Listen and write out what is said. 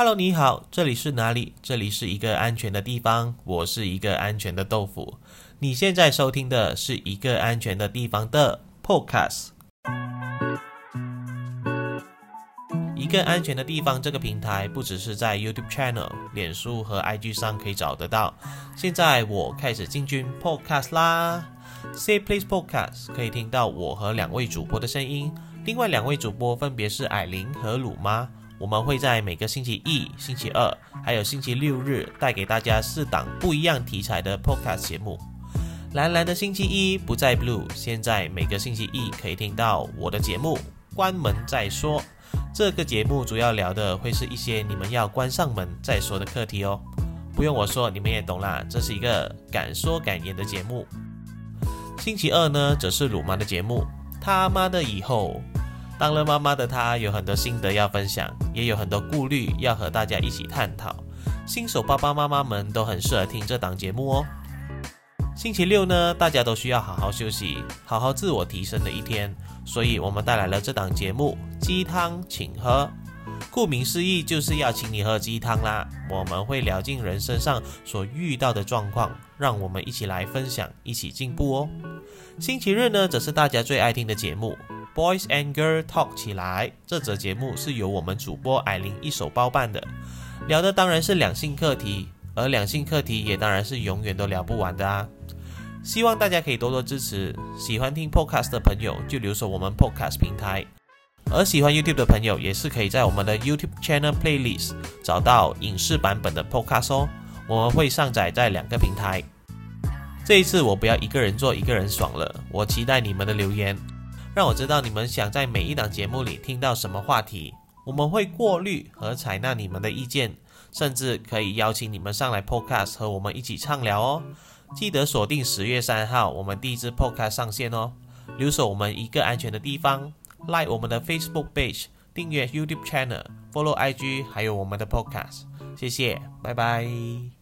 Hello，你好，这里是哪里？这里是一个安全的地方，我是一个安全的豆腐。你现在收听的是一个安全的地方的 Podcast。一个安全的地方这个平台不只是在 YouTube Channel、脸书和 IG 上可以找得到，现在我开始进军 Podcast 啦。Say Please Podcast 可以听到我和两位主播的声音，另外两位主播分别是艾琳和鲁妈。我们会在每个星期一、星期二，还有星期六日带给大家四档不一样题材的 Podcast 节目。蓝蓝的星期一不再 Blue，现在每个星期一可以听到我的节目。关门再说，这个节目主要聊的会是一些你们要关上门再说的课题哦。不用我说，你们也懂啦，这是一个敢说敢言的节目。星期二呢，则是鲁妈的节目。他妈的，以后当了妈妈的她有很多心得要分享，也有很多顾虑要和大家一起探讨。新手爸爸妈妈们都很适合听这档节目哦。星期六呢，大家都需要好好休息、好好自我提升的一天，所以我们带来了这档节目《鸡汤请喝》。顾名思义，就是要请你喝鸡汤啦。我们会聊尽人生上所遇到的状况，让我们一起来分享，一起进步哦。星期日呢，则是大家最爱听的节目《Boys and Girl Talk 起来》。这则节目是由我们主播艾琳一手包办的，聊的当然是两性课题，而两性课题也当然是永远都聊不完的啊。希望大家可以多多支持，喜欢听 Podcast 的朋友就留守我们 Podcast 平台。而喜欢 YouTube 的朋友，也是可以在我们的 YouTube Channel Playlist 找到影视版本的 Podcast 哦。我们会上载在两个平台。这一次我不要一个人做一个人爽了，我期待你们的留言，让我知道你们想在每一档节目里听到什么话题。我们会过滤和采纳你们的意见，甚至可以邀请你们上来 Podcast 和我们一起畅聊哦。记得锁定十月三号，我们第一支 Podcast 上线哦。留守我们一个安全的地方。like 我们的 Facebook page，订阅 YouTube channel，follow IG，还有我们的 Podcast，谢谢，拜拜。